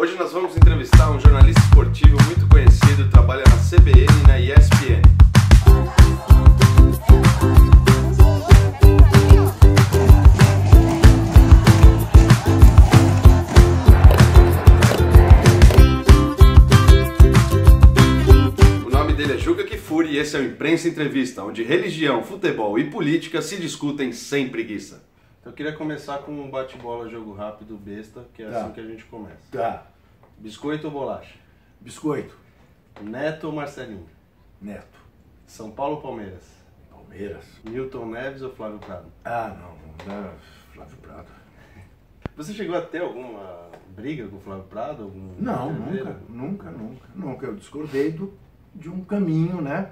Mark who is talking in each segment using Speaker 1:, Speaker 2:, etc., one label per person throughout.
Speaker 1: Hoje nós vamos entrevistar um jornalista esportivo muito conhecido, trabalha na CBN e na ESPN. O nome dele é Juca Kifuri e esse é o Imprensa Entrevista, onde religião, futebol e política se discutem sem preguiça. Então eu queria começar com um bate-bola, jogo rápido, besta, que é
Speaker 2: Tá.
Speaker 1: assim que a gente começa.
Speaker 2: Tá.
Speaker 1: Biscoito ou bolacha?
Speaker 2: Biscoito.
Speaker 1: Neto ou Marcelinho?
Speaker 2: Neto.
Speaker 1: São Paulo ou Palmeiras?
Speaker 2: Palmeiras.
Speaker 1: Milton Neves ou Flávio Prado?
Speaker 2: Ah, não. não dá Flávio Prado.
Speaker 1: Você chegou a ter alguma briga com o Flávio Prado? Algum
Speaker 2: Não, nunca, nunca, nunca. Nunca. Eu discordei do, de um caminho, né?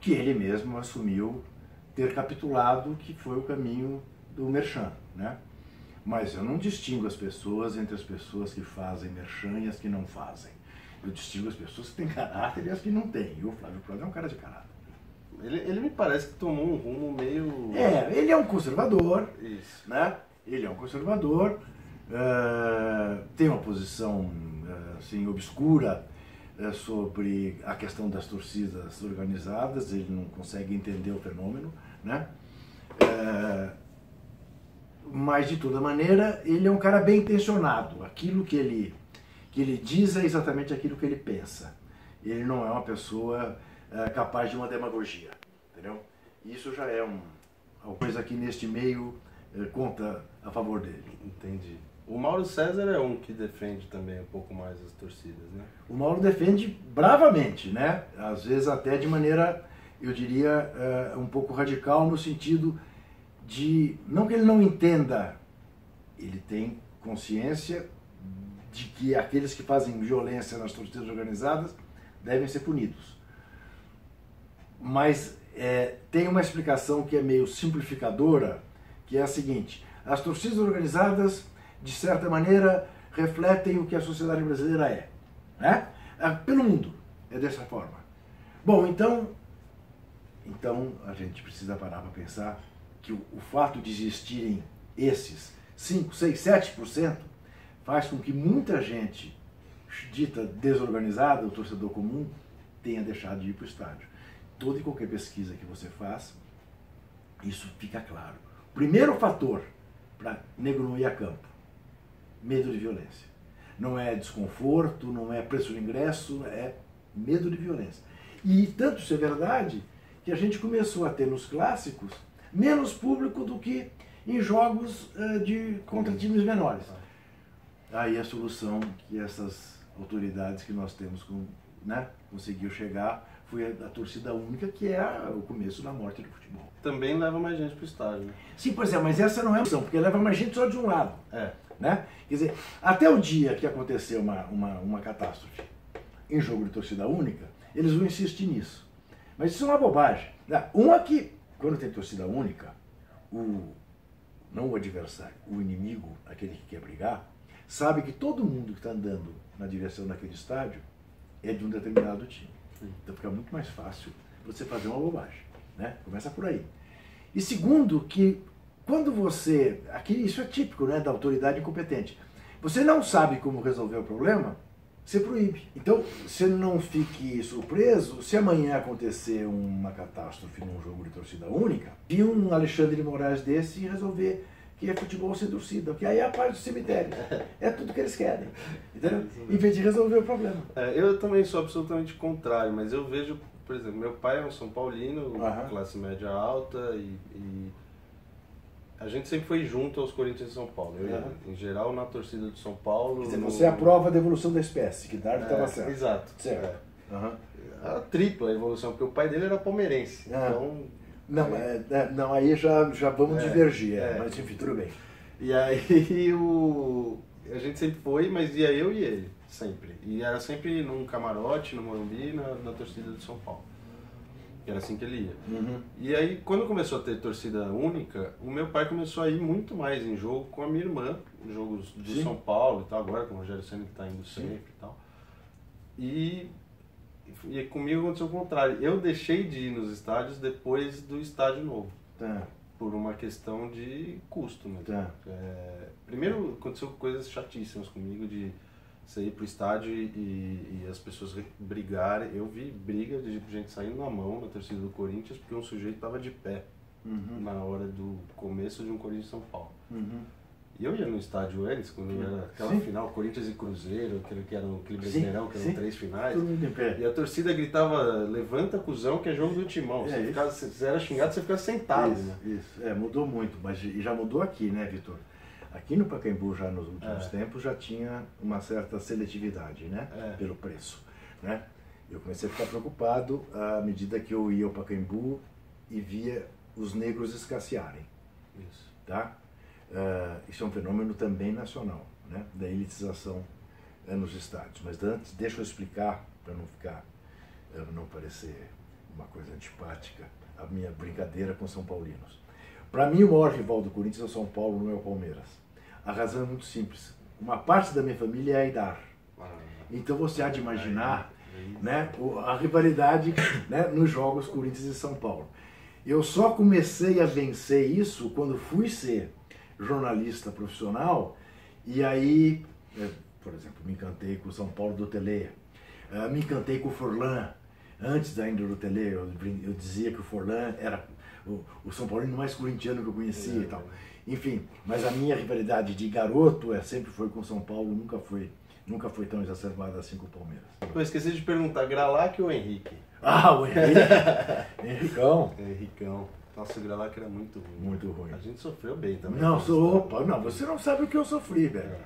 Speaker 2: Que ele mesmo assumiu ter capitulado, que foi o caminho do Merchan, né? Mas eu não distingo as pessoas entre as pessoas que fazem Merchan e as que não fazem. Eu distingo as pessoas que têm caráter e as que não têm. E o Flávio Prado é um cara de caráter.
Speaker 1: Ele, ele me parece que tomou um rumo meio.
Speaker 2: É, ele é um conservador,
Speaker 1: Isso.
Speaker 2: né? Ele é um conservador, eh, tem uma posição eh, assim obscura eh, sobre a questão das torcidas organizadas. Ele não consegue entender o fenômeno, né? Mas de toda maneira ele é um cara bem intencionado. Aquilo que ele que ele diz é exatamente aquilo que ele pensa. Ele não é uma pessoa eh, capaz de uma demagogia, entendeu? Isso já é um, uma coisa que neste meio eh, conta a favor dele.
Speaker 1: Entendi. O Mauro César é um que defende também um pouco mais as torcidas, né?
Speaker 2: O Mauro defende bravamente, né? Às vezes até de maneira, eu diria, eh, um pouco radical no sentido de não que ele não entenda, ele tem consciência de que aqueles que fazem violência nas torcidas organizadas devem ser punidos. Mas eh, tem uma explicação que é meio simplificadora, que é a seguinte: as torcidas organizadas, de certa maneira, refletem o que a sociedade brasileira é, né? Ah, Pelo mundo é dessa forma. Bom, então, então a gente precisa parar para pensar que o, o fato de existirem esses 5, 6, 7% faz com que muita gente dita desorganizada, o torcedor comum, tenha deixado de ir para o estádio. Toda e qualquer pesquisa que você faz, isso fica claro. Primeiro fator para negro não ir a campo, medo de violência. Não é desconforto, não é preço de ingresso, é medo de violência. E tanto isso é verdade que a gente começou a ter nos clássicos menos público do que em jogos eh, de contra times menores. Aí a solução que essas autoridades que nós temos com, né, conseguiu chegar foi a, a torcida única, que é a- o começo da morte do futebol.
Speaker 1: Também leva mais gente pro estádio, né?
Speaker 2: Sim, pois é, mas essa não é a opção, porque leva mais gente só de um lado.
Speaker 1: É.
Speaker 2: Né? Quer dizer, até o dia que acontecer uma, uma, uma catástrofe em jogo de torcida única, eles vão insistir nisso. Mas isso é uma bobagem. né? Uma que, quando tem torcida única, o, não o adversário, o inimigo, aquele que quer brigar, sabe que todo mundo que está andando na direção daquele estádio é de um determinado time. Então fica muito mais fácil você fazer uma bobagem. Né? Começa por aí. E segundo, que quando você. Aqui, isso é típico né, da autoridade incompetente. Você não sabe como resolver o problema, você proíbe. Então, você não fique surpreso se amanhã acontecer uma catástrofe num jogo de torcida única e um Alexandre de Moraes desse resolver que é futebol sem torcida, porque aí é a parte do cemitério. É tudo que eles querem. Entendeu? Em vez de resolver o problema.
Speaker 1: É, eu também sou absolutamente contrário, mas eu vejo, por exemplo, meu pai é um São Paulino,
Speaker 2: Aham.
Speaker 1: classe média alta, e, e a gente sempre foi junto aos Corinthians de São Paulo. Eu,
Speaker 2: Aham.
Speaker 1: Em geral, na torcida de São Paulo.
Speaker 2: Quer dizer,
Speaker 1: no-
Speaker 2: você aprova a devolução da espécie, que Darwin
Speaker 1: É,
Speaker 2: estava certo.
Speaker 1: Exato.
Speaker 2: Certo.
Speaker 1: É. A tripla evolução, porque o pai dele era palmeirense.
Speaker 2: Ah.
Speaker 1: Então.
Speaker 2: Não, é, é, não, aí já, já vamos
Speaker 1: É,
Speaker 2: divergir, é,
Speaker 1: é.
Speaker 2: mas enfim, tudo bem.
Speaker 1: E aí o. A gente sempre foi, mas ia eu e ele, sempre. E era sempre num camarote, no Morumbi, na, na torcida de São Paulo. Era assim que ele ia.
Speaker 2: Uhum.
Speaker 1: E aí, quando começou a ter torcida única, o meu pai começou a ir muito mais em jogo com a minha irmã, em jogos do
Speaker 2: Sim.
Speaker 1: São Paulo e tal, agora com o Rogério Senna que está indo
Speaker 2: Sim.
Speaker 1: sempre e tal. E, e comigo aconteceu o contrário. Eu deixei de ir nos estádios depois do estádio novo,
Speaker 2: Tá,
Speaker 1: por uma questão de custo mesmo.
Speaker 2: tá.
Speaker 1: É, primeiro aconteceu coisas chatíssimas comigo de você ir pro estádio e, e, as pessoas brigarem. Eu vi briga de gente saindo na mão na torcida do Corinthians porque um sujeito tava de pé uhum. na hora do começo de um Corinthians São Paulo. Uhum. E eu ia no estádio antes, quando era aquela sim. final, Corinthians e Cruzeiro, aquele que era aquele brasileirão, que eram três finais. E a torcida gritava, levanta cuzão, que é jogo do timão. É, você, ficava, você era xingado, você ficava sentado.
Speaker 2: Isso,
Speaker 1: né?
Speaker 2: isso. É, mudou muito, mas já mudou aqui, né, Vitor? Aqui no Pacaembu, já nos últimos é. tempos, já tinha uma certa seletividade, né? É. Pelo preço, né? Eu comecei a ficar preocupado à medida que eu ia ao Pacaembu e via os negros escassearem. Isso. Tá? Uh, isso é um fenômeno também nacional, né? da elitização uh, nos estádios. Mas antes, deixa eu explicar, para não ficar, uh, não parecer uma coisa antipática, a minha brincadeira com São Paulinos. Para mim, o maior rival do Corinthians é o São Paulo, não é o Palmeiras. A razão é muito simples. Uma parte da minha família é Aidar. Então você há de imaginar né, a rivalidade né, nos jogos Corinthians e São Paulo. Eu só comecei a vencer isso quando fui ser jornalista profissional e aí, é, por exemplo, me encantei com o São Paulo do Tele, é, me encantei com o Forlan, antes ainda do Tele, eu, dizia que o Forlan era o, o São Paulino mais corintiano que eu conhecia é, e tal. Enfim, mas a minha rivalidade de garoto é, sempre foi com São Paulo, nunca foi, nunca foi tão exacerbada assim com o Palmeiras.
Speaker 1: Eu esqueci de perguntar, Gralac ou Henrique?
Speaker 2: Ah, o Henrique! Henricão!
Speaker 1: Henricão. Nossa, o Gralac era muito ruim.
Speaker 2: Muito ruim.
Speaker 1: A gente sofreu bem também.
Speaker 2: Não, sou, opa, não, você não sabe o que eu sofri, velho. É.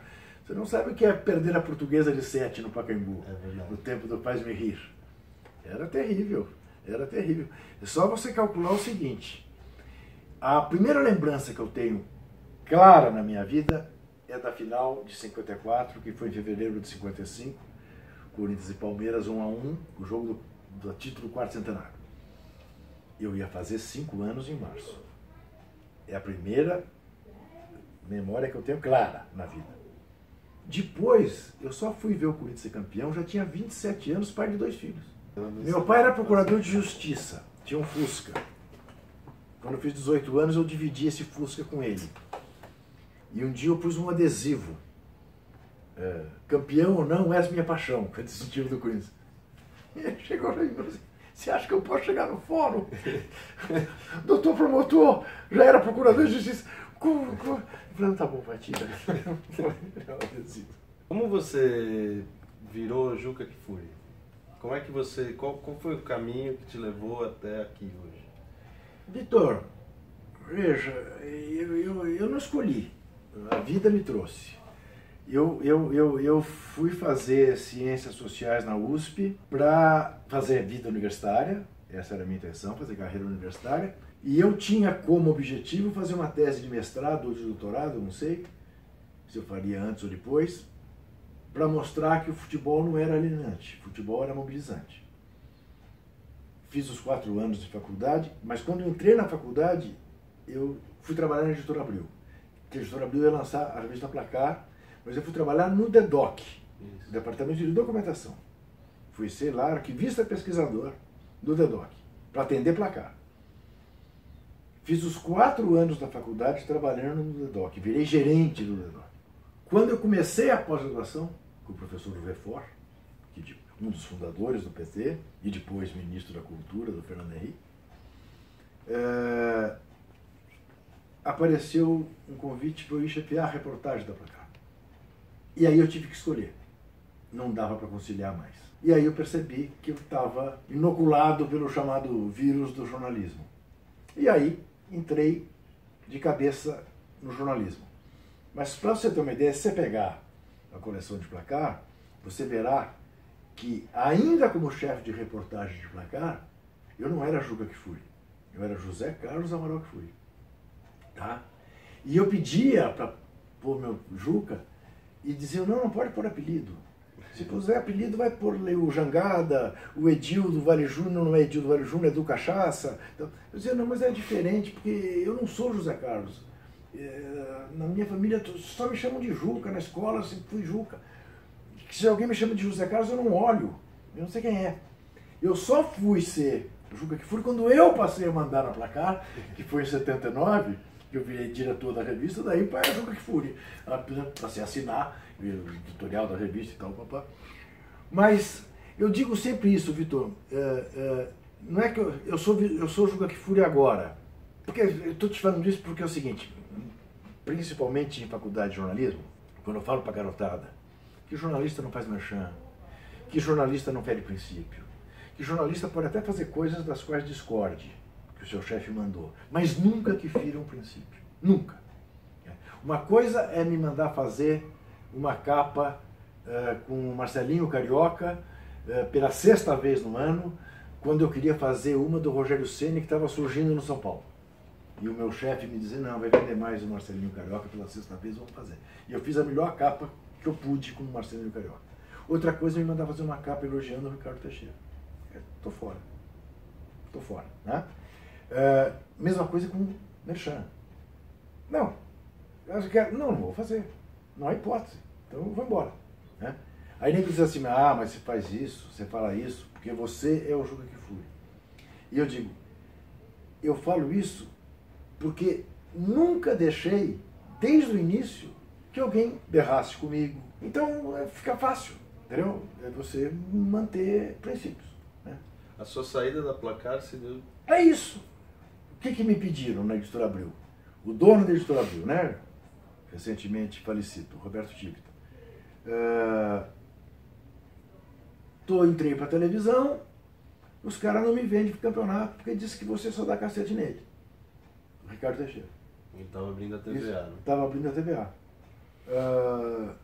Speaker 2: Você não sabe o que é perder a portuguesa de sete no Pacaembu. É verdade. No tempo do Paz Me Rir. Era terrível. Era terrível. É só você calcular o seguinte. A primeira lembrança que eu tenho clara na minha vida é da final de 54, que foi em fevereiro de 55. Corinthians e Palmeiras 1 a 1 o jogo do, do título quarto centenário eu ia fazer cinco anos em março. É a primeira memória que eu tenho clara na vida. Depois, eu só fui ver o Corinthians ser campeão, já tinha 27 anos, pai de dois filhos. Meu pai era procurador de justiça, tinha um Fusca. Quando eu fiz 18 anos, eu dividi esse Fusca com ele. E um dia eu pus um adesivo. É, campeão ou não, és minha paixão, que é distintivo do Corinthians. E ele chegou e falou assim, você acha que eu posso chegar no fórum? Doutor promotor, já era procurador de justiça. Como, como? Eu falei, tá bom, vai tirar.
Speaker 1: Como você virou Juca Kifuri? Como é que você. Qual, qual foi o caminho que te levou até aqui hoje?
Speaker 2: Vitor, veja, eu, eu, eu não escolhi. A vida me trouxe. Eu, eu, eu, eu fui fazer ciências sociais na USP para fazer vida universitária, essa era a minha intenção, fazer carreira universitária. E eu tinha como objetivo fazer uma tese de mestrado ou de doutorado, não sei se eu faria antes ou depois, para mostrar que o futebol não era alienante, futebol era mobilizante. Fiz os quatro anos de faculdade, mas quando entrei na faculdade, eu fui trabalhar na editora Abril. A editora Abril ia lançar a revista Placar, mas eu fui trabalhar no DEDOC, Isso. Departamento de Documentação. Fui ser lá arquivista pesquisador do DEDOC, para atender placar. Fiz os quatro anos da faculdade trabalhando no DEDOC, virei gerente do DEDOC. Quando eu comecei a pós-graduação, com o professor Vefor, que um dos fundadores do PT e depois ministro da Cultura, do Fernando Henrique, é, apareceu um convite para eu chefiar a reportagem da Placar. E aí eu tive que escolher. Não dava para conciliar mais. E aí eu percebi que eu estava inoculado pelo chamado vírus do jornalismo. E aí entrei de cabeça no jornalismo. Mas para você ter uma ideia, se você pegar a coleção de placar, você verá que, ainda como chefe de reportagem de placar, eu não era Juca que fui. Eu era José Carlos Amaral que fui. Tá? E eu pedia para pôr meu Juca e diziam, não, não pode pôr apelido. Se puser apelido, vai pôr o Jangada, o Edil do Vale Júnior não é Edil do Vale Júnior, é do Cachaça. Então, eu dizia, não, mas é diferente, porque eu não sou José Carlos. É, na minha família só me chamam de Juca, na escola eu sempre fui Juca. Se alguém me chama de José Carlos, eu não olho, eu não sei quem é. Eu só fui ser Juca que fui quando eu passei a mandar na placar, que foi em 79, que eu virei diretor da revista, daí para a Juca Kfouri, para se assinar, editorial da revista e tal, papá. Mas eu digo sempre isso, Vitor. É, é, não é que eu, eu sou eu sou Juca Fúria agora. Porque eu estou te falando isso porque é o seguinte, principalmente em faculdade de jornalismo, quando eu falo para garotada, que jornalista não faz merchan, que jornalista não fere princípio, que jornalista pode até fazer coisas das quais discorde, o seu chefe mandou, mas nunca que fira um princípio. Nunca. Uma coisa é me mandar fazer uma capa uh, com o Marcelinho Carioca uh, pela sexta vez no ano, quando eu queria fazer uma do Rogério Ceni que estava surgindo no São Paulo. E o meu chefe me dizia, não, vai vender mais o Marcelinho Carioca pela sexta vez, vamos fazer. E eu fiz a melhor capa que eu pude com o Marcelinho Carioca. Outra coisa é me mandar fazer uma capa elogiando o Ricardo Teixeira. Estou é, fora. Estou fora. Né? É, mesma coisa com Merchan. Não. Eu quero, não, não vou fazer. Não há hipótese. Então eu vou embora. Né? Aí nem diz assim, ah, mas você faz isso, você fala isso, porque você é o Juca que fui. E eu digo, eu falo isso porque nunca deixei, desde o início, que alguém berrasse comigo. Então é, fica fácil, entendeu? É você manter princípios. Né?
Speaker 1: A sua saída da placar se deu.
Speaker 2: É isso. O que, que me pediram na editora Abril? O dono da editora Abril, né? Recentemente falecido, Roberto Tigita. Uh, tô, entrei para televisão, os caras não me vendem pro campeonato porque disse que você só dá cacete nele. Ricardo Teixeira.
Speaker 1: Ele estava abrindo a TVA,
Speaker 2: Estava abrindo a TVA. Uh,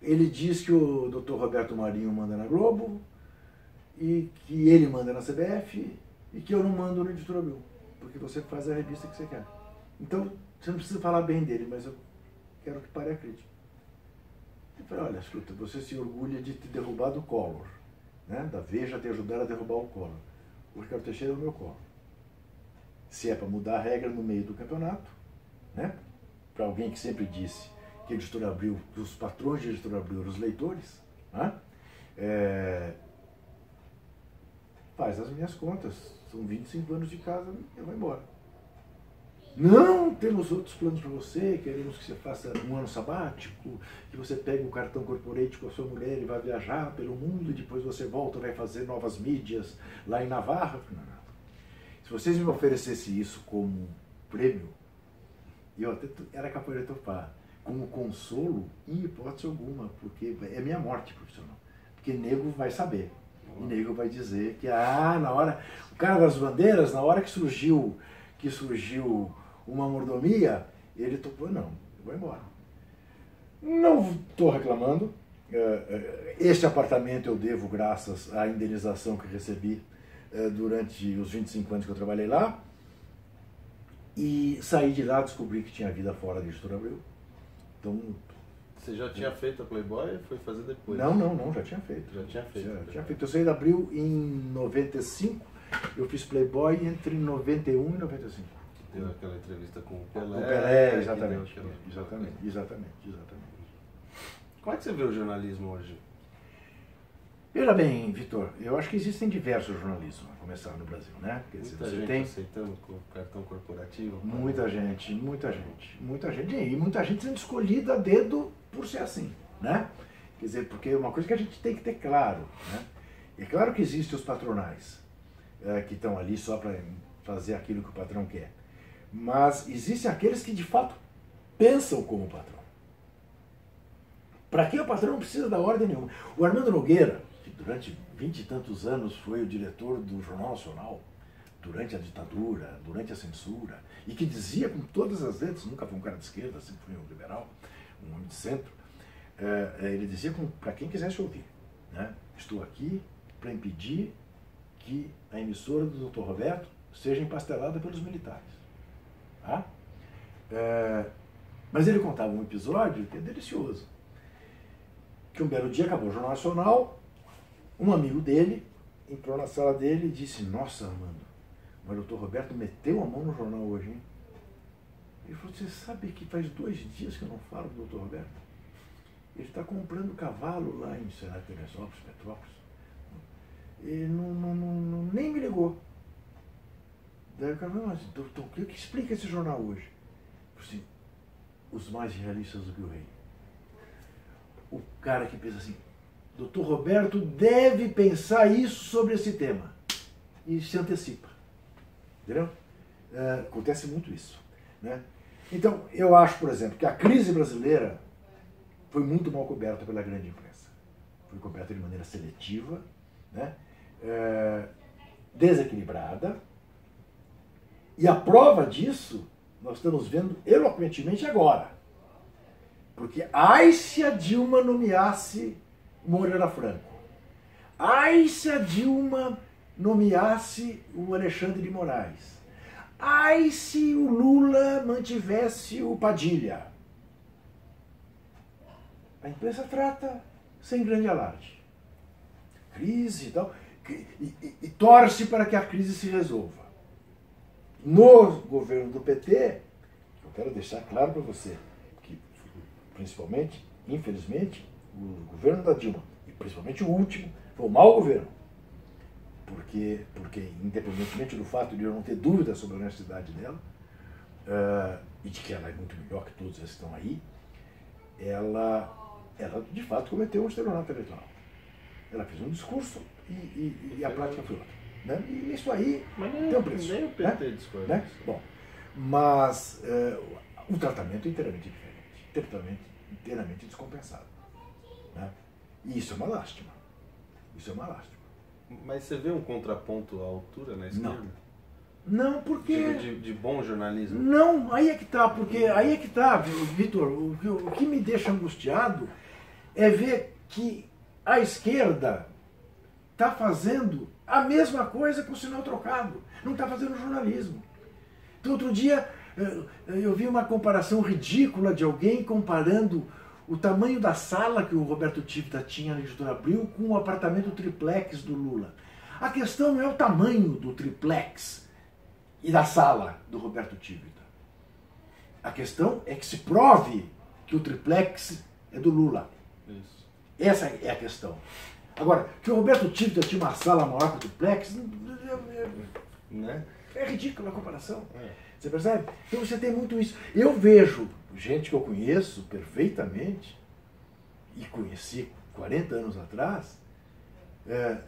Speaker 2: ele diz que o Dr. Roberto Marinho manda na Globo e que ele manda na CBF e que eu não mando no Editora Bill, porque você faz a revista que você quer. Então, você não precisa falar bem dele, mas eu quero que pare a crítica. Eu falei, olha, escuta, você se orgulha de ter derrubado o Collor, né? da Veja ter ajudado a derrubar o Collor. O Ricardo Teixeira é o meu Collor. Se é para mudar a regra no meio do campeonato, né? para alguém que sempre disse que a editora abriu, que os patrões de editora abriu eram os leitores, né? é, faz as minhas contas, são 25 anos de casa, eu vou embora. Não, temos outros planos para você, queremos que você faça um ano sabático, que você pegue o cartão corporate com a sua mulher e vá viajar pelo mundo, e depois você volta, vai fazer novas mídias lá em Navarra. Não, não. Se vocês me oferecessem isso como prêmio, eu até era capaz de topar. Como consolo, em hipótese alguma, porque é minha morte profissional. Porque nego vai saber. E nego vai dizer que, ah, na hora. O cara das bandeiras, na hora que surgiu, que surgiu uma mordomia, ele topou, não, eu vou embora. Não estou reclamando. É, é, este apartamento eu devo graças à indenização que recebi é, durante os 25 anos que eu trabalhei lá. E saí de lá, descobri que tinha vida fora da editora Abril. Então.
Speaker 1: Você já tinha feito a Playboy ou foi fazer depois?
Speaker 2: Não, não, não, já tinha feito.
Speaker 1: Já tinha feito.
Speaker 2: Já, tinha feito. Eu saí da Abril em 95, eu fiz Playboy entre 91 e 95.
Speaker 1: Deu aquela entrevista com o Pelé. Com
Speaker 2: o Pelé, exatamente. Aquela... Exatamente, exatamente, exatamente.
Speaker 1: Como é que você vê o jornalismo hoje?
Speaker 2: Veja bem, Vitor, eu acho que existem diversos jornalismos, a começar no Brasil, né?
Speaker 1: Quer dizer, muita você gente tem aceitando o cartão corporativo.
Speaker 2: Muita gente, muita gente, muita gente, e muita gente sendo escolhida a dedo por ser assim, né? Quer dizer, porque é uma coisa que a gente tem que ter claro, né? É claro que existem os patronais, é, que estão ali só para fazer aquilo que o patrão quer. Mas existem aqueles que de fato pensam como patrão. Para que o patrão não precisa da ordem nenhuma. O Armando Nogueira, durante vinte e tantos anos foi o diretor do Jornal Nacional, durante a ditadura, durante a censura, e que dizia com todas as letras, nunca foi um cara de esquerda, sempre foi um liberal, um homem de centro, é, é ele dizia para quem quisesse ouvir, né? estou aqui para impedir que a emissora do Dr. Roberto seja empastelada pelos militares. Tá? É, mas ele contava um episódio que é delicioso. Que um belo dia acabou o Jornal Nacional, um amigo dele entrou na sala dele e disse, nossa, Armando, mas o doutor Roberto meteu a mão no jornal hoje, hein? Ele falou, você sabe que faz dois dias que eu não falo do doutor Roberto? Ele está comprando cavalo lá em Senado Teresópolis, Petrópolis. Ele não, não, não, nem me ligou. Daí o cara falou, mas doutor, o que explica esse jornal hoje? Assim, os mais realistas do que o rei. o cara que pensa assim, doutor Roberto deve pensar isso sobre esse tema. E se antecipa. Entendeu? É, acontece muito isso. Né? Então, eu acho, por exemplo, que a crise brasileira foi muito mal coberta pela grande imprensa. Foi coberta de maneira seletiva, né? É, desequilibrada. E a prova disso nós estamos vendo eloquentemente agora. Porque ai se a Dilma nomeasse Moreira Franco. Ai se a Dilma nomeasse o Alexandre de Moraes. Ai se o Lula mantivesse o Padilha. A imprensa trata sem grande alarde. Crise e tal. E, e, e torce para que a crise se resolva. No governo do PT, eu quero deixar claro para você que, principalmente, infelizmente, o governo da Dilma, e principalmente o último, foi um mau governo porque, porque independentemente do fato de eu não ter dúvida sobre a honestidade dela, uh, e de que ela é muito melhor que todos esses que estão aí, ela, ela de fato cometeu um estelionato eleitoral. Ela fez um discurso e, e, e a prática foi outra. Né? E isso aí
Speaker 1: mas nem,
Speaker 2: tem um preço.
Speaker 1: Nem o PT né? discorda. Né?
Speaker 2: Bom, mas uh, o tratamento é inteiramente diferente, inteiramente, inteiramente descompensado. Né? E isso é uma lástima. Isso é uma lástima.
Speaker 1: Mas você vê um contraponto à altura na esquerda?
Speaker 2: Não. Não, porque.
Speaker 1: De, de, de, bom jornalismo?
Speaker 2: Não, aí é que tá, porque aí é que tá, Vitor. O, o que me deixa angustiado é ver que a esquerda está fazendo a mesma coisa com o sinal trocado. Não está fazendo jornalismo. Então, outro dia, eu vi uma comparação ridícula de alguém comparando o tamanho da sala que o Roberto Tivita tinha na editora Abril com o apartamento triplex do Lula. A questão não é o tamanho do triplex e da sala do Roberto Tivita. A questão é que se prove que o triplex é do Lula. Isso. Essa é a questão. Agora, que o Roberto Tivita tinha uma sala maior que o triplex, né? é ridícula a comparação. É. Você percebe? Então você tem muito isso. Eu vejo gente que eu conheço perfeitamente, e conheci 40 anos atrás, é,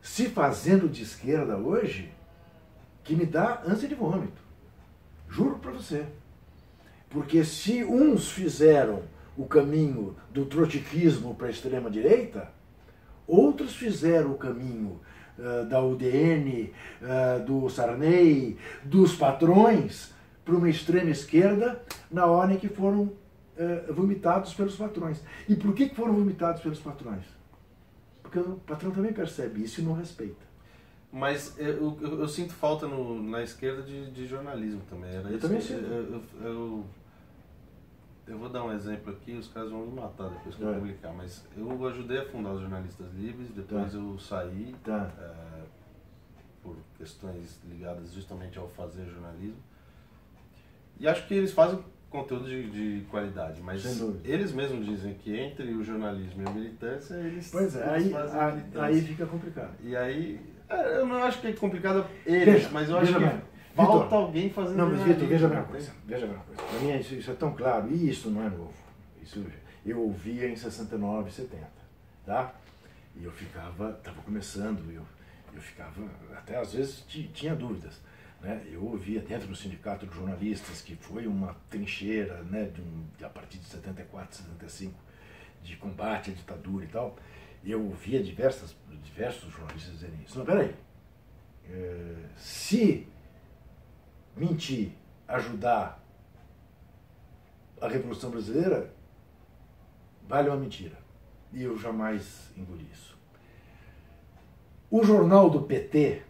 Speaker 2: se fazendo de esquerda hoje, que me dá ânsia de vômito. Juro para você. Porque se uns fizeram o caminho do trotiquismo para a extrema-direita, outros fizeram o caminho uh, da UDN, uh, do Sarney, dos patrões, para uma extrema esquerda na hora em que foram é, vomitados pelos patrões. E por que foram vomitados pelos patrões? Porque o patrão também percebe isso e não respeita.
Speaker 1: Mas eu, eu, eu sinto falta no, na esquerda de, de jornalismo também. Era
Speaker 2: eu
Speaker 1: isso,
Speaker 2: também sinto.
Speaker 1: Eu, eu, eu, vou dar um exemplo aqui, os caras vão me matar depois que é. eu publicar, mas eu ajudei a fundar os Jornalistas Livres, depois tá. eu saí tá. é, por questões ligadas justamente ao fazer jornalismo. E acho que eles fazem conteúdo de, de qualidade, mas eles mesmos dizem que entre o jornalismo e a militância, eles,
Speaker 2: pois é,
Speaker 1: eles
Speaker 2: aí, aí, aí fica complicado.
Speaker 1: E aí, é, eu não acho que é complicado eles, veja, mas eu acho que bem. Falta Victor, alguém fazendo
Speaker 2: Não, mas Vitor, veja bem uma coisa, veja bem uma coisa. Para mim isso, isso, é tão claro, e isso não é novo. Isso eu ouvia em 69, 70, tá? E eu ficava, estava começando, eu, eu ficava, até às vezes tinha dúvidas né? Eu ouvia dentro do Sindicato de Jornalistas, que foi uma trincheira né, de um, a partir de 74, 75, de combate à ditadura e tal, eu ouvia diversas, diversos jornalistas dizerem isso. Não, peraí, é, se mentir ajudar a Revolução Brasileira, vale uma mentira. E eu jamais engoli isso. O jornal do PT,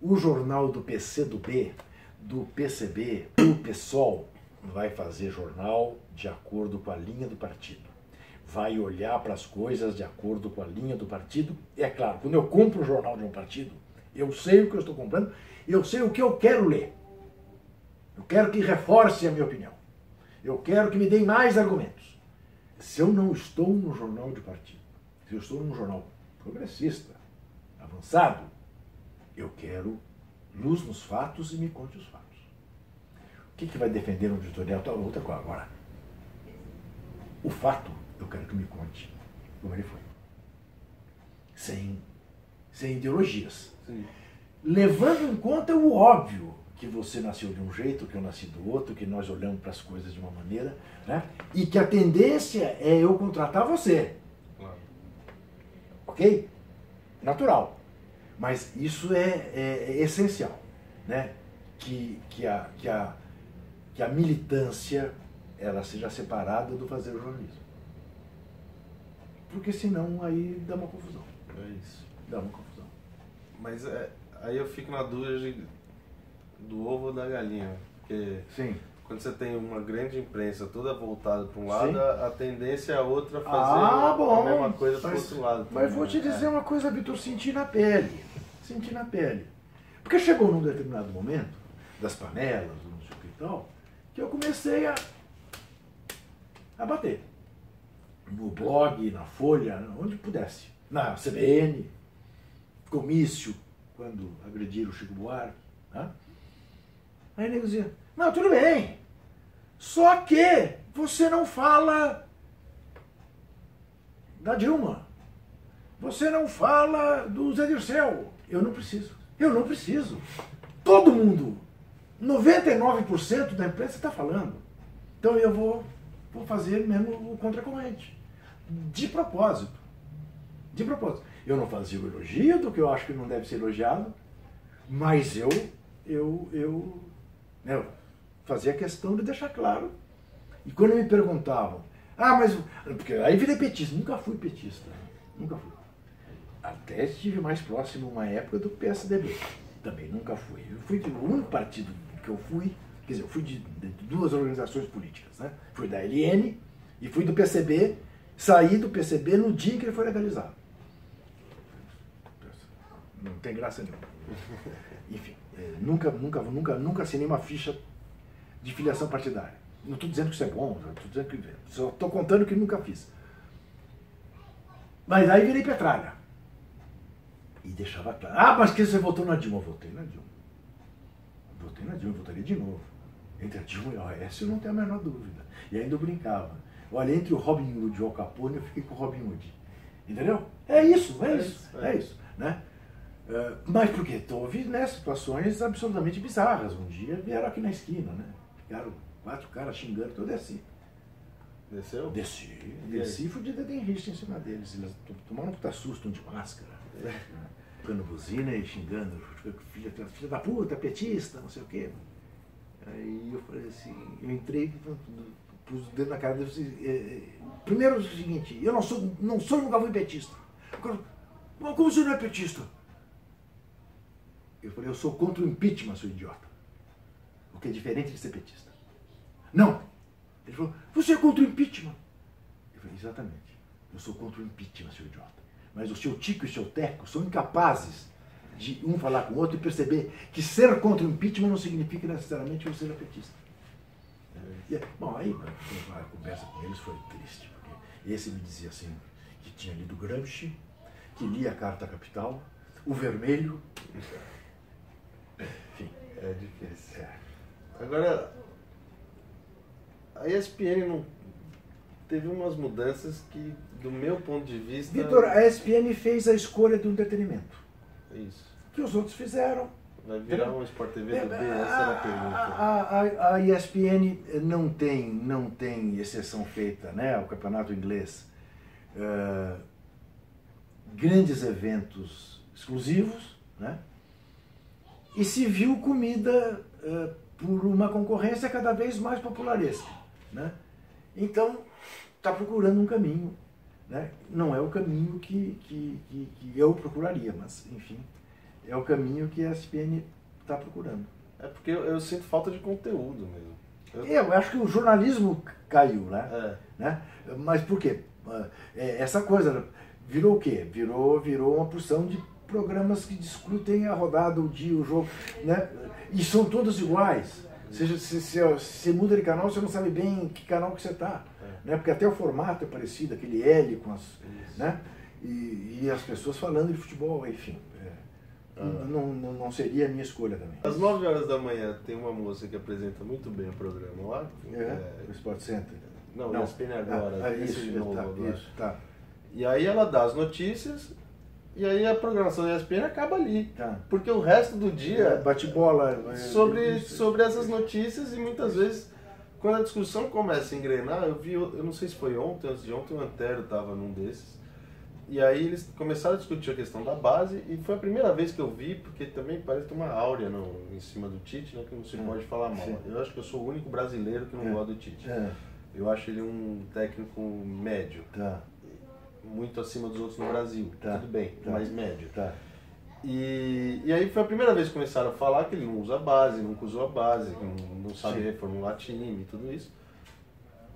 Speaker 2: o jornal do PC do B, do PCB, do PSOL, vai fazer jornal de acordo com a linha do partido. Vai olhar para as coisas de acordo com a linha do partido. E é claro, quando eu compro o jornal de um partido, eu sei o que eu estou comprando, eu sei o que eu quero ler. Eu quero que reforce a minha opinião. Eu quero que me deem mais argumentos. Se eu não estou no jornal de partido, se eu estou num jornal progressista, avançado, eu quero luz nos fatos e me conte os fatos. O que, que vai defender um editorial? Outra coisa agora. O fato, eu quero que me conte como ele foi. Sem, sem ideologias.
Speaker 1: Sim.
Speaker 2: Levando em conta o óbvio, que você nasceu de um jeito, que eu nasci do outro, que nós olhamos para as coisas de uma maneira, né? e que a tendência é eu contratar você.
Speaker 1: Claro.
Speaker 2: Ok? Natural. Mas isso é, é- é essencial, né? Que, que, a, que, a, que a militância ela seja separada do fazer o jornalismo. Porque senão aí dá uma confusão.
Speaker 1: É isso.
Speaker 2: Dá uma confusão.
Speaker 1: Mas é, aí eu fico na dúvida de- do ovo ou da galinha. Porque
Speaker 2: Sim.
Speaker 1: quando você tem uma grande imprensa toda voltada para um lado, a, a tendência é a outra fazer
Speaker 2: Ah, bom.
Speaker 1: a mesma coisa para o
Speaker 2: Mas-
Speaker 1: outro lado.
Speaker 2: Mas
Speaker 1: também,
Speaker 2: vou te
Speaker 1: né?
Speaker 2: dizer uma coisa, Vitor, senti na pele. Senti na pele. Porque chegou num determinado momento, das panelas, não sei o que e tal, que eu comecei a, a bater. No blog, na Folha, onde pudesse. Na CBN, comício, quando agrediram o Chico Buarque. Né? Aí ele dizia, não, tudo bem. Só que você não fala da Dilma. Você não fala do Zé Dirceu. Eu não preciso. Eu não preciso. Todo mundo, 99% da imprensa está falando. Então eu vou, vou fazer mesmo o contracorrente. De propósito. De propósito. Eu não fazia o elogio do que eu acho que não deve ser elogiado, mas eu, eu, eu, eu fazia questão de deixar claro. E quando me perguntavam, ah, mas. Porque aí virei petista, nunca fui petista. Nunca fui. Até estive mais próximo uma época do PSDB. Também nunca fui. Eu fui do único partido que eu fui, quer dizer, eu fui de, de duas organizações políticas, né? Fui da LN e fui do PCB, saí do PCB no dia que ele foi legalizado. Não tem graça nenhuma. Enfim, nunca, nunca, nunca, nunca assinei uma ficha de filiação partidária. Não estou dizendo que isso é bom, tô dizendo que, só estou contando que nunca fiz. Mas aí virei petralha. E deixava claro. Ah, mas que você votou na Dilma? Eu votei na Dilma. Votei na Dilma, votaria de novo. Entre a Dilma e a OAS eu não tenho a menor dúvida. E ainda eu brincava. Olha, entre o Robin Hood e o Al Capone, eu fiquei com o Robin Hood. Entendeu? É isso, é,
Speaker 1: É
Speaker 2: isso,
Speaker 1: isso,
Speaker 2: é
Speaker 1: é.
Speaker 2: isso. Né? Eh, mas porque houve né, situações absolutamente bizarras. Um dia vieram aqui na esquina, né? Ficaram quatro caras xingando que eu desci.
Speaker 1: Desceu?
Speaker 2: Desci,
Speaker 1: E aí?
Speaker 2: desci e fui de detenrista em cima deles. Eles tomaram um puta susto um de máscara, tocando buzina e xingando, filha, filha da puta, petista, não sei o quê. Aí eu falei assim, eu entrei, pus o dedo na cara deles e primeiro é o seguinte, eu não sou, não sou nunca fui petista. Agora, Mas como você não é petista? Eu falei, eu sou contra o impeachment, seu idiota. O que é diferente de ser petista. Não! Ele falou, você é contra o impeachment? Eu falei, exatamente. Eu sou contra o impeachment, seu idiota. Mas o seu Tico e o seu Teco são incapazes de um falar com o outro e perceber que ser contra o impeachment não significa necessariamente que você petista. E, bom, aí a conversa com eles foi triste, porque esse me dizia assim, que tinha lido Gramsci, que lia a Carta Capital, o Vermelho. Enfim,
Speaker 1: É difícil.
Speaker 2: é.
Speaker 1: Agora, a ESPN não teve umas mudanças que, do meu ponto de vista.
Speaker 2: Vitor, a ESPN fez a escolha do entretenimento,
Speaker 1: Isso.
Speaker 2: que os outros fizeram.
Speaker 1: Vai virar um Sport TV do B?
Speaker 2: É,
Speaker 1: Essa era a pergunta.
Speaker 2: A, a- a ESPN não tem, não tem exceção feita, né? O campeonato inglês. Eh, grandes eventos exclusivos, né? E se viu comida eh, por uma concorrência cada vez mais popularesca, né? Então, está procurando um caminho, né? Não é o caminho que, que, que, que eu procuraria, mas, enfim, é o caminho que a ESPN está procurando.
Speaker 1: É porque eu, eu sinto falta de conteúdo mesmo. Eu-
Speaker 2: Eu acho que o jornalismo caiu, né?
Speaker 1: É.
Speaker 2: né? Mas por quê? É, Essa coisa virou o quê? Virou, virou uma porção de programas que discutem a rodada, o dia, o jogo, né? E são todos iguais. Seja, se, se, se muda de canal, você não sabe bem em que canal que você está. Né? Porque até o formato é parecido, aquele L com as.
Speaker 1: Isso.
Speaker 2: Né? E, e as pessoas falando de futebol, enfim. é, não, não, não seria a minha escolha também.
Speaker 1: Às 9 horas da manhã tem uma moça que apresenta muito bem o programa lá.
Speaker 2: É, o Sport Center.
Speaker 1: Não,
Speaker 2: Não.
Speaker 1: ESPN agora.
Speaker 2: Ah, ah, isso,
Speaker 1: de novo
Speaker 2: tá,
Speaker 1: agora.
Speaker 2: isso, tá.
Speaker 1: E aí ela dá as notícias e aí a programação da ESPN acaba ali.
Speaker 2: Tá.
Speaker 1: Porque o resto do dia
Speaker 2: É, bate bola. é,
Speaker 1: sobre,
Speaker 2: isso.
Speaker 1: sobre essas notícias e muitas vezes quando a discussão começa a engrenar, eu vi, eu não sei se foi ontem, antes de ontem o Antero estava num desses. E aí eles começaram a discutir a questão da base e foi a primeira vez que eu vi, porque também parece uma áurea no, em cima do Tite, né, que não se
Speaker 2: É,
Speaker 1: pode falar mal.
Speaker 2: sim.
Speaker 1: Eu acho que eu sou o único brasileiro que não
Speaker 2: É.
Speaker 1: gosta do Tite.
Speaker 2: É,
Speaker 1: Eu acho ele um técnico médio,
Speaker 2: tá,
Speaker 1: muito acima dos outros no Brasil.
Speaker 2: Tá.
Speaker 1: Tudo bem,
Speaker 2: Tá.
Speaker 1: mas médio.
Speaker 2: tá.
Speaker 1: E, e aí foi a primeira vez que começaram a falar que ele não usa base, nunca usou a base, que não, não sabe
Speaker 2: Sim.
Speaker 1: reformular time e tudo isso.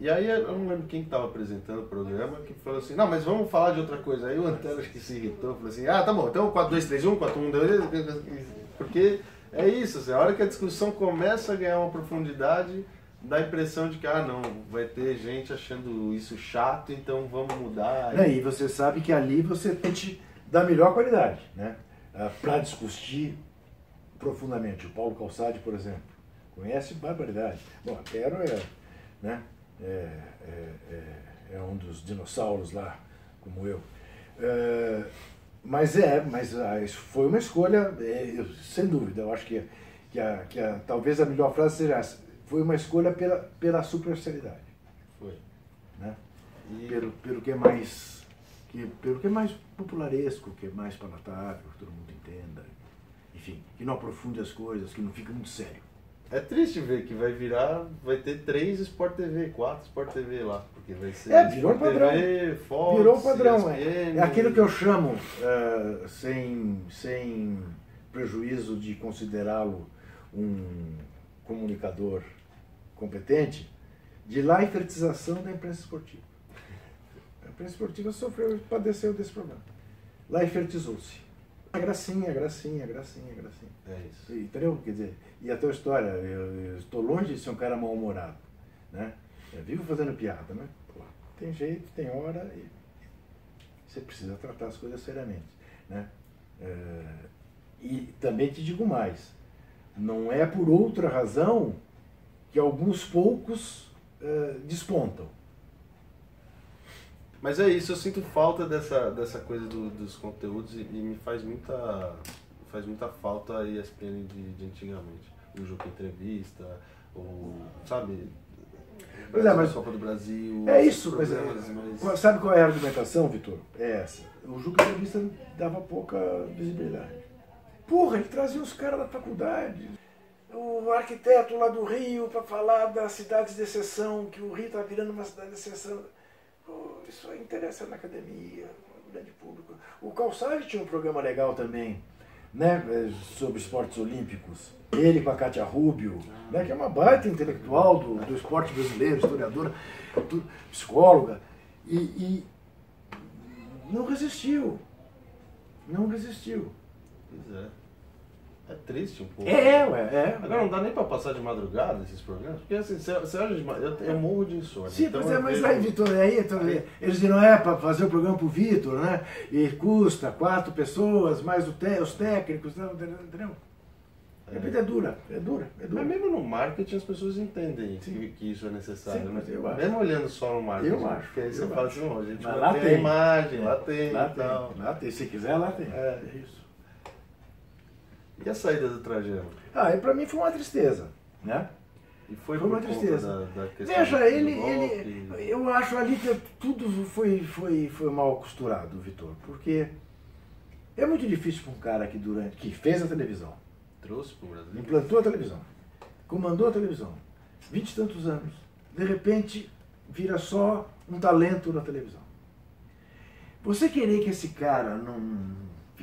Speaker 1: E aí eu não lembro quem estava apresentando o programa que falou assim, não, mas vamos falar de outra coisa. Aí o Antero acho que se irritou, falou assim, ah, tá bom, então 4, 2, 3, 1, 4, 1, 2, porque é isso, assim, a hora que a discussão começa a ganhar uma profundidade, dá a impressão de que, ah, não, vai ter gente achando isso chato, então vamos mudar.
Speaker 2: E você sabe que ali você tente da melhor qualidade, né? Para discutir profundamente. O Paulo Calçade, por exemplo, conhece barbaridade. Bom, Antero é, né? É, é, é, é um dos dinossauros lá, como eu. É, mas é, mas ah, foi uma escolha, é, sem dúvida, eu acho que, que, a, que a, talvez a melhor frase seja essa. Foi uma escolha pela, pela superficialidade
Speaker 1: Foi.
Speaker 2: né?
Speaker 1: E-
Speaker 2: Pelo, pelo que é mais que, pelo que é mais popularesco, que é mais palatável, que todo mundo entenda, enfim, que não aprofunde as coisas, que não fica muito sério.
Speaker 1: É triste ver que vai virar, vai ter três Sport TV, quatro Sport TV lá, porque vai ser
Speaker 2: É, virou
Speaker 1: Sport
Speaker 2: padrão.
Speaker 1: TV, Fox,
Speaker 2: Virou padrão, é.
Speaker 1: ESPN,
Speaker 2: É aquilo que eu chamo, eh, sem, sem prejuízo de considerá-lo um comunicador competente, de laifertização da imprensa esportiva. A imprensa esportiva sofreu, padeceu desse problema. Laifertizou-se. A gracinha, a gracinha, a gracinha, a gracinha.
Speaker 1: É isso.
Speaker 2: Entendeu? Quer dizer, e a tua história, eu, eu estou longe de ser um cara mal-humorado, né? Eu vivo fazendo piada, né? Pô, tem jeito, tem hora e você precisa tratar as coisas seriamente, né? É, e também te digo mais, não é por outra razão que alguns poucos é, despontam.
Speaker 1: Mas é isso, eu sinto falta dessa, dessa coisa do- dos conteúdos e, e me faz muita, faz muita falta a ESPN de, de antigamente. O jogo entrevista, o, sabe,
Speaker 2: Pois é, mas-
Speaker 1: Copa do Brasil,
Speaker 2: É isso, mas, é,
Speaker 1: mais-
Speaker 2: qual- sabe qual é a argumentação, Vitor? É essa. O Juca Entrevista dava pouca visibilidade. Porra, ele trazia os caras da faculdade. O arquiteto lá do Rio para falar das cidades de exceção, que o Rio está virando uma cidade de exceção. Isso aí interessa na academia, no grande público. O Calçade tinha um programa legal também, né, eh, sobre esportes olímpicos. Ele com a Cátia Rubio, né, que é uma baita intelectual do, do esporte brasileiro, historiadora, psicóloga, e, e não resistiu. Não resistiu.
Speaker 1: Pois é. É triste um pouco.
Speaker 2: É, ué, é.
Speaker 1: Agora não dá nem pra passar de madrugada esses programas, porque assim, você, olha de eu, eu morro de insônia.
Speaker 2: Sim,
Speaker 1: então
Speaker 2: é, mas aí, Vitor, aí, então, eles dizem, é para fazer o programa pro Vitor, né? E custa quatro pessoas, mais o te- os técnicos, não, entendeu? É, é dura, é dura, é dura.
Speaker 1: Mas mesmo no marketing as pessoas entendem que, que isso é necessário.
Speaker 2: Sim,
Speaker 1: né?
Speaker 2: mas eu acho.
Speaker 1: Mesmo olhando só no marketing.
Speaker 2: Eu acho,
Speaker 1: Porque aí você fala assim, a gente
Speaker 2: Mas lá
Speaker 1: ter a
Speaker 2: tem.
Speaker 1: imagem, lá tem
Speaker 2: Lá tem, lá tem, se quiser, lá tem.
Speaker 1: É.
Speaker 2: é isso.
Speaker 1: E a saída do Trajano?
Speaker 2: Ah, e pra mim foi uma tristeza, né?
Speaker 1: E foi,
Speaker 2: Foi uma tristeza.
Speaker 1: Da, da
Speaker 2: Veja, ele, ele, eu acho ali que tudo foi, foi, foi mal costurado, Vitor, porque é muito difícil para um cara que durante, que fez a televisão,
Speaker 1: Trouxe pro Brasil.
Speaker 2: implantou a televisão, comandou a televisão, vinte e tantos anos, de repente vira só um talento na televisão. Você querer que esse cara não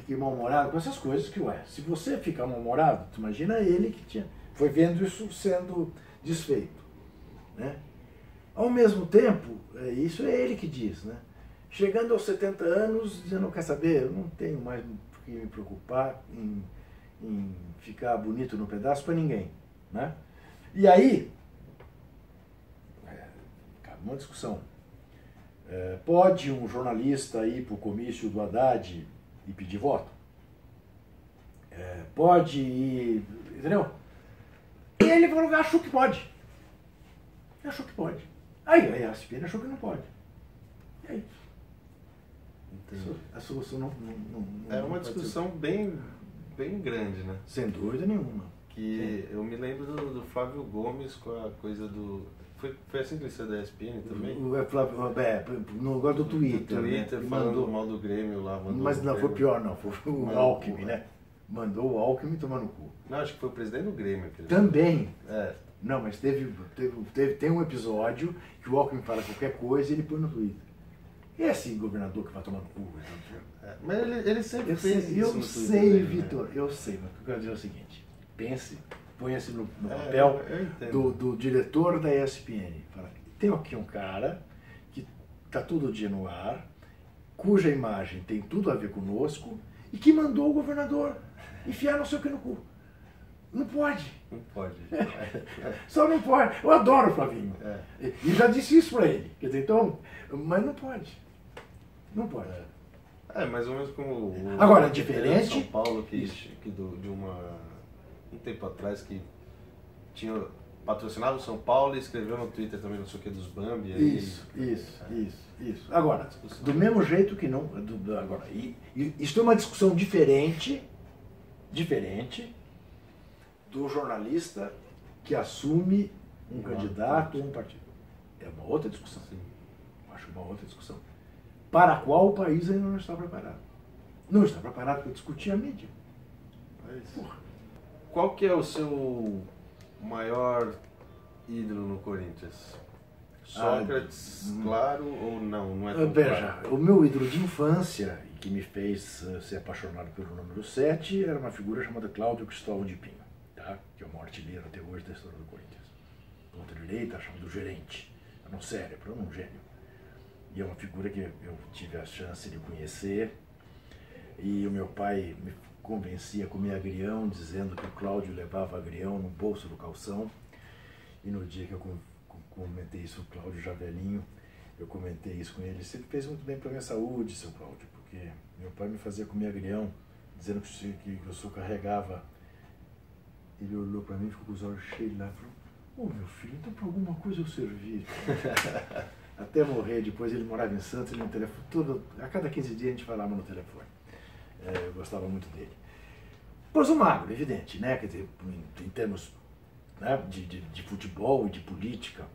Speaker 2: fique mal-humorado com essas coisas que, ué, se você ficar mal-humorado, tu imagina ele que tinha, foi vendo isso sendo desfeito, né? Ao mesmo tempo, é, isso é ele que diz, né? Chegando aos 70 anos, dizendo, quer saber, eu não tenho mais por que me preocupar em, em ficar bonito no pedaço para ninguém, né? E aí, é, uma discussão. É, pode um jornalista ir para o comício do Haddad e pedir voto? É, pode ir. Entendeu? E ele falou, achou que pode. Achou que pode. Aí, aí a Aspira achou que não pode. E aí? Entendi. A solução não, não,
Speaker 1: não É uma discussão bem, bem grande, né?
Speaker 2: Sem dúvida nenhuma.
Speaker 1: Que Sim. eu me lembro do, do Flávio Gomes com a coisa do foi, foi assim que ele saiu da ESPN também? O,
Speaker 2: é, é, no lugar do Twitter.
Speaker 1: Do Twitter,
Speaker 2: né?
Speaker 1: falando mandou, mal do Grêmio lá.
Speaker 2: Mas não, foi pior não, foi o Alckmin, né? Mandou o Alckmin tomar no cu.
Speaker 1: Não, acho que foi o presidente do Grêmio.
Speaker 2: Também. É. Não, mas teve, teve, teve, tem um episódio que o Alckmin fala qualquer coisa e ele põe no Twitter. E é assim, governador que vai tomar no cu.
Speaker 1: É, mas ele, ele sempre
Speaker 2: eu
Speaker 1: fez
Speaker 2: sei, isso. Eu sei, né? Vitor, né? eu sei, mas o que eu quero dizer é o seguinte: pense, ponha-se no, no, é, papel do, do, diretor da ESPN. Fala, tem aqui um cara que está todo dia no ar, cuja imagem tem tudo a ver conosco e que mandou o governador enfiar não sei o que no cu. Não pode.
Speaker 1: Não pode.
Speaker 2: Só não pode. Eu adoro o Flavinho. É. E já disse isso para ele. Quer dizer, então, mas não pode. Não pode. É,
Speaker 1: é mais ou menos como o.
Speaker 2: Agora, é diferente.
Speaker 1: São Paulo, que, que do, de uma. Um tempo atrás, que tinha patrocinava o São Paulo e escreveu no Twitter também, não sei o que, dos Bambi.
Speaker 2: Aí, isso, isso, é. isso, isso. Agora, do mesmo jeito que não. Do, agora, e, e, isso é uma discussão diferente, diferente do jornalista que assume um candidato ou um partido. É uma outra discussão. Sim. Acho uma outra discussão. Para a qual o país ainda não está preparado. Não está preparado para discutir a mídia.
Speaker 1: Mas, qual que é o seu maior ídolo no Corinthians? Sócrates, ah, claro ou não? Não é tão
Speaker 2: Veja,
Speaker 1: claro?
Speaker 2: o meu ídolo de infância, que me fez uh, ser apaixonado pelo número 7, era uma figura chamada Cláudio Cristóvão de Pinho, tá? que é o maior artilheiro até hoje da história do Corinthians. Ponta direita, chamado gerente. Era um cérebro, era um gênio. E é uma figura que eu tive a chance de conhecer. E o meu pai me convencia a comer agrião, dizendo que o Cláudio levava agrião no bolso do calção. E no dia que eu comentei isso com o Cláudio já velhinho, eu comentei isso com ele. Você fez muito bem para minha saúde, seu Cláudio, porque meu pai me fazia comer agrião, dizendo que, que o senhor carregava. Ele olhou para mim, ficou com os olhos cheios lá e falou: Ô oh, meu filho, então para alguma coisa eu servi. Até morrer, depois ele morava em Santos, ele no telefone, todo, a cada 15 dias a gente falava no telefone. É, eu gostava muito dele. Pôs o magro, evidente, né? Quer dizer, em, termos né, de, de, de, futebol e de política.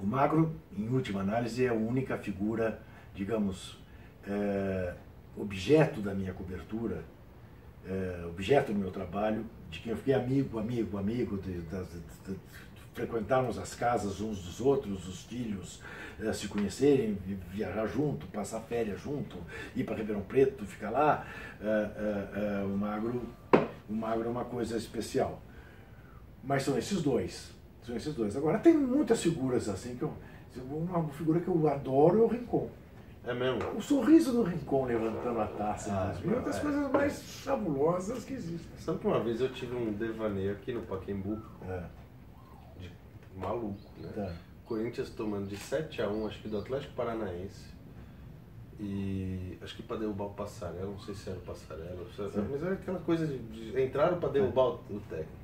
Speaker 2: O magro, em última análise, é a única figura, digamos, é, objeto da minha cobertura, é, objeto do meu trabalho, de quem eu fiquei amigo, amigo, amigo, de, de, de, frequentarmos as casas uns dos outros, os filhos eh, se conhecerem, viajar junto, passar férias junto, ir para Ribeirão Preto, ficar lá. Eh, eh, o magro, o magro é uma coisa especial. Mas são esses dois, são esses dois. Agora tem muitas figuras assim que eu, uma figura que eu adoro é o Rincon.
Speaker 1: É mesmo?
Speaker 2: O sorriso do Rincon levantando a taça. Ah, é uma das é. coisas mais fabulosas que existem.
Speaker 1: Sabe que uma vez eu tive um devaneio aqui no Paquembu? É maluco, né? Tá. Corinthians tomando de 7 a 1 acho que do Atlético Paranaense. E acho que para derrubar o Passarela, não sei se era o Passarela, mas era aquela coisa de, de entraram para derrubar o, o técnico.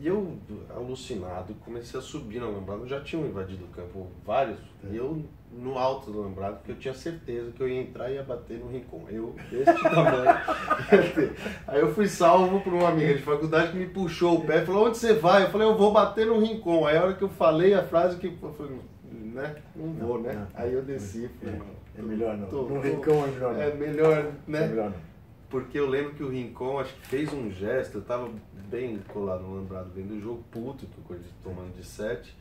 Speaker 1: E eu, alucinado, comecei a subir no alambrado. Já tinham invadido o campo vários. É. E eu, no alto do alambrado, porque eu tinha certeza que eu ia entrar e ia bater no rincão. Eu, desse tamanho. Aí eu fui salvo por uma amiga de faculdade que me puxou o pé e falou: Onde você vai? Eu falei: Eu vou bater no rincão. Aí a hora que eu falei a frase que eu falei: né? Não vou, né? Não,
Speaker 2: Aí
Speaker 1: eu desci. Falei,
Speaker 2: é, é melhor não. Tô, no rincão é melhor não.
Speaker 1: É melhor, né? É melhor não porque eu lembro que o Rincon acho que fez um gesto, eu tava bem colado no lembrado vendo o jogo puto, que o Corinthians tomando de 7.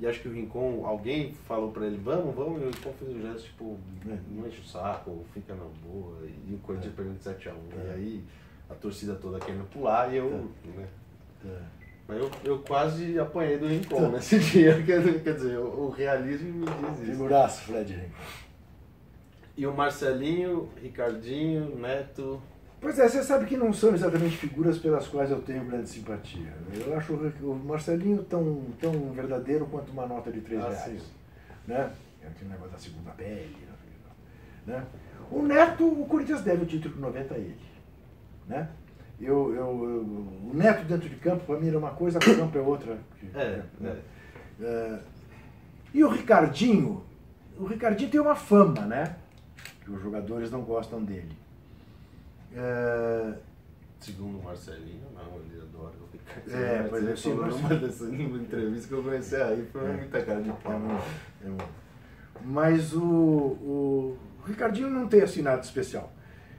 Speaker 1: E acho que o Rincon, alguém falou pra ele, vamos, vamos, e o Rincon fez um gesto, tipo, é. não enche o saco, fica na boa, e o Corinthians é. perdendo 7x1. É. E aí a torcida toda querendo pular e eu. É. Né? É. Mas eu, eu quase apanhei do Rincon nesse dia, quer, quer dizer, o, o realismo me diz isso.
Speaker 2: Figuraço, Fred Rincon.
Speaker 1: E o Marcelinho, Ricardinho, Neto.
Speaker 2: Pois é, você sabe que não são exatamente figuras pelas quais eu tenho grande simpatia. Eu acho o Marcelinho tão, tão verdadeiro quanto uma nota de 3 ah, reais. Sim. Né? É aquele negócio da segunda pele. Né? O Neto, o Corinthians deve o título 90 a ele. Né? Eu, eu, eu, o Neto dentro de campo, para mim, era uma coisa, o campo é outra.
Speaker 1: É, né?
Speaker 2: é. é. E o Ricardinho, o Ricardinho tem uma fama, né? que os jogadores não gostam dele. É,
Speaker 1: Segundo o Marcelinho, não, ele adora o Ricardo.
Speaker 2: É, pois é, sim,
Speaker 1: falou
Speaker 2: mas-
Speaker 1: numa dessa numa entrevista que eu conheci aí, foi
Speaker 2: É.
Speaker 1: muita cara de
Speaker 2: É
Speaker 1: pau.
Speaker 2: muito, é muito. Mas o, o, o Ricardinho não tem assim nada especial.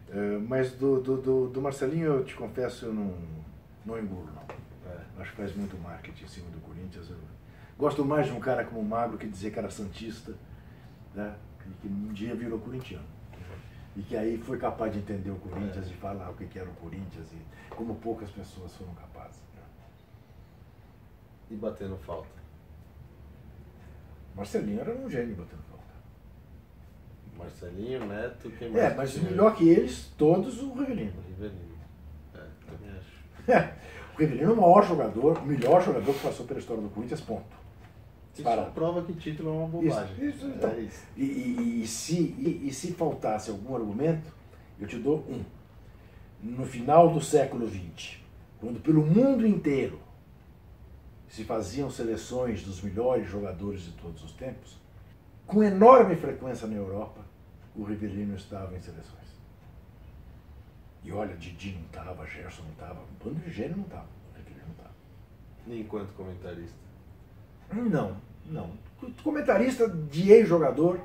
Speaker 2: É, mas do, do, do, do Marcelinho, eu te confesso, eu não, não engulo, não.
Speaker 1: É.
Speaker 2: Acho que faz muito marketing em cima do Corinthians. Eu gosto mais de um cara como o Magro que dizer que era Santista, né? e que um dia virou corintiano. E que aí foi capaz de entender o Corinthians e falar o que que era o Corinthians e como poucas pessoas foram capazes. né?
Speaker 1: E batendo falta.
Speaker 2: Marcelinho era um gênio batendo falta.
Speaker 1: Marcelinho, Neto, quem mais?
Speaker 2: É, mas
Speaker 1: tinha?
Speaker 2: melhor que eles, todos o Rivelino.
Speaker 1: O Rivelino. É, também acho.
Speaker 2: o Rivelino é o maior jogador, o melhor jogador que passou pela história do Corinthians, ponto.
Speaker 1: Isso prova que título é uma bobagem.
Speaker 2: Isso, isso, então.
Speaker 1: É isso.
Speaker 2: E, e- e se, e, e se faltasse algum argumento, eu te dou um. No final do século XX, quando pelo mundo inteiro se faziam seleções dos melhores jogadores de todos os tempos, com enorme frequência na Europa, o Rivelino estava em seleções. E olha, Didi não estava, Gerson não estava, o bando de gênio não estava, o Rivelino não estava.
Speaker 1: E enquanto comentarista?
Speaker 2: Não, não. Comentarista de ex-jogador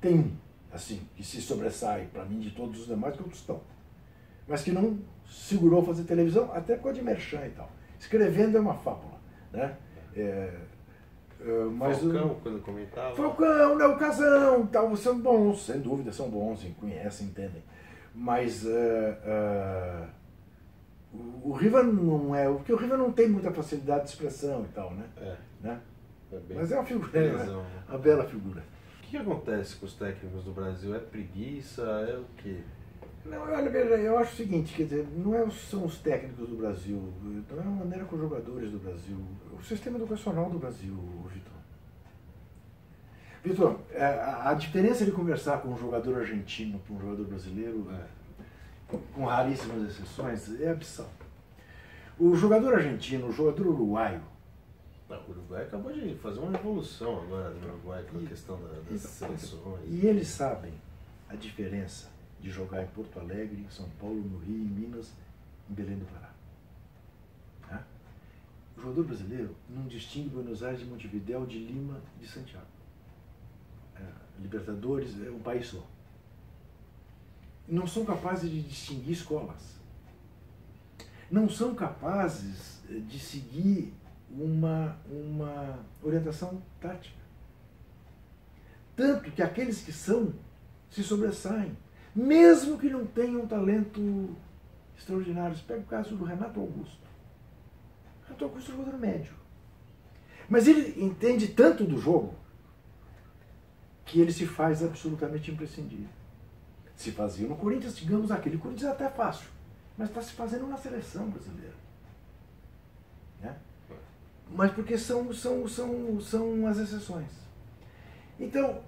Speaker 2: tem um, assim, que se sobressai para mim de todos os demais que outros estão. Mas que não segurou fazer televisão, até por causa de merchan e tal. Escrevendo é uma fábula, né? É, é, mas o-
Speaker 1: Falcão, quando comentava.
Speaker 2: Falcão, né, o Casão, tal, são bons, sem dúvida, são bons, conhecem, entendem. Mas é, é, o, Riva não é, porque o Riva não tem muita facilidade de expressão e tal, né?
Speaker 1: É,
Speaker 2: né?
Speaker 1: é.
Speaker 2: Mas é uma figura, é
Speaker 1: Belezão, né?
Speaker 2: uma bela figura.
Speaker 1: O que acontece com os técnicos do Brasil? É preguiça? É o quê?
Speaker 2: Não, olha, veja, eu acho o seguinte, quer dizer, não é, são os técnicos do Brasil, não é a maneira com os jogadores do Brasil, o sistema educacional do Brasil, Vitor. Vitor, é, a, a diferença de conversar com um jogador argentino para um jogador brasileiro,
Speaker 1: É.
Speaker 2: com raríssimas exceções, é abissal. O jogador argentino, o jogador uruguaio,
Speaker 1: Não, o Uruguai acabou de fazer uma revolução agora no Uruguai com a questão da- das seleções.
Speaker 2: E eles sabem a diferença de jogar em Porto Alegre, em São Paulo, no Rio, em Minas, em Belém do Pará. Tá? O jogador brasileiro não distingue Buenos Aires de Montevidéu, de Lima, de Santiago. É, Libertadores é um país só. Não são capazes de distinguir escolas. Não são capazes eh, de seguir uma, uma orientação tática. Tanto que aqueles que são se sobressaem, mesmo que não tenham talento extraordinário. Pega o caso do Renato Augusto. Renato Augusto é um jogador médio. Mas ele entende tanto do jogo que ele se faz absolutamente imprescindível. Se fazia no Corinthians, digamos aquele Corinthians é até fácil, mas está se fazendo na seleção brasileira. Né? Mas porque são, são, são, são as exceções. Então,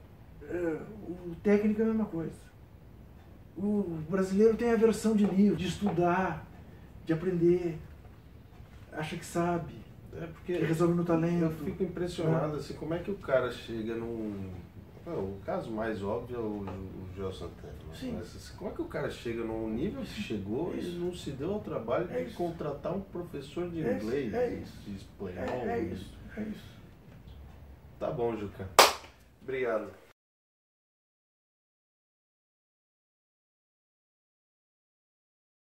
Speaker 2: eh, o técnico é a mesma coisa. O brasileiro tem a versão de livro, de estudar, de aprender, acha que sabe,
Speaker 1: É porque
Speaker 2: que resolve no talento.
Speaker 1: eu fico impressionado assim, como é que o cara chega num. Não, o caso mais óbvio é o, o Joel Santana. né?
Speaker 2: Sim.
Speaker 1: Mas, assim, como é que o cara chega num nível que chegou
Speaker 2: Isso.
Speaker 1: e não se deu ao trabalho
Speaker 2: É
Speaker 1: de
Speaker 2: isso.
Speaker 1: contratar um professor de
Speaker 2: É isso,
Speaker 1: inglês,
Speaker 2: é
Speaker 1: de-
Speaker 2: isso.
Speaker 1: de espanhol?
Speaker 2: É, é isso, é isso.
Speaker 1: Tá bom, Juca. Obrigado.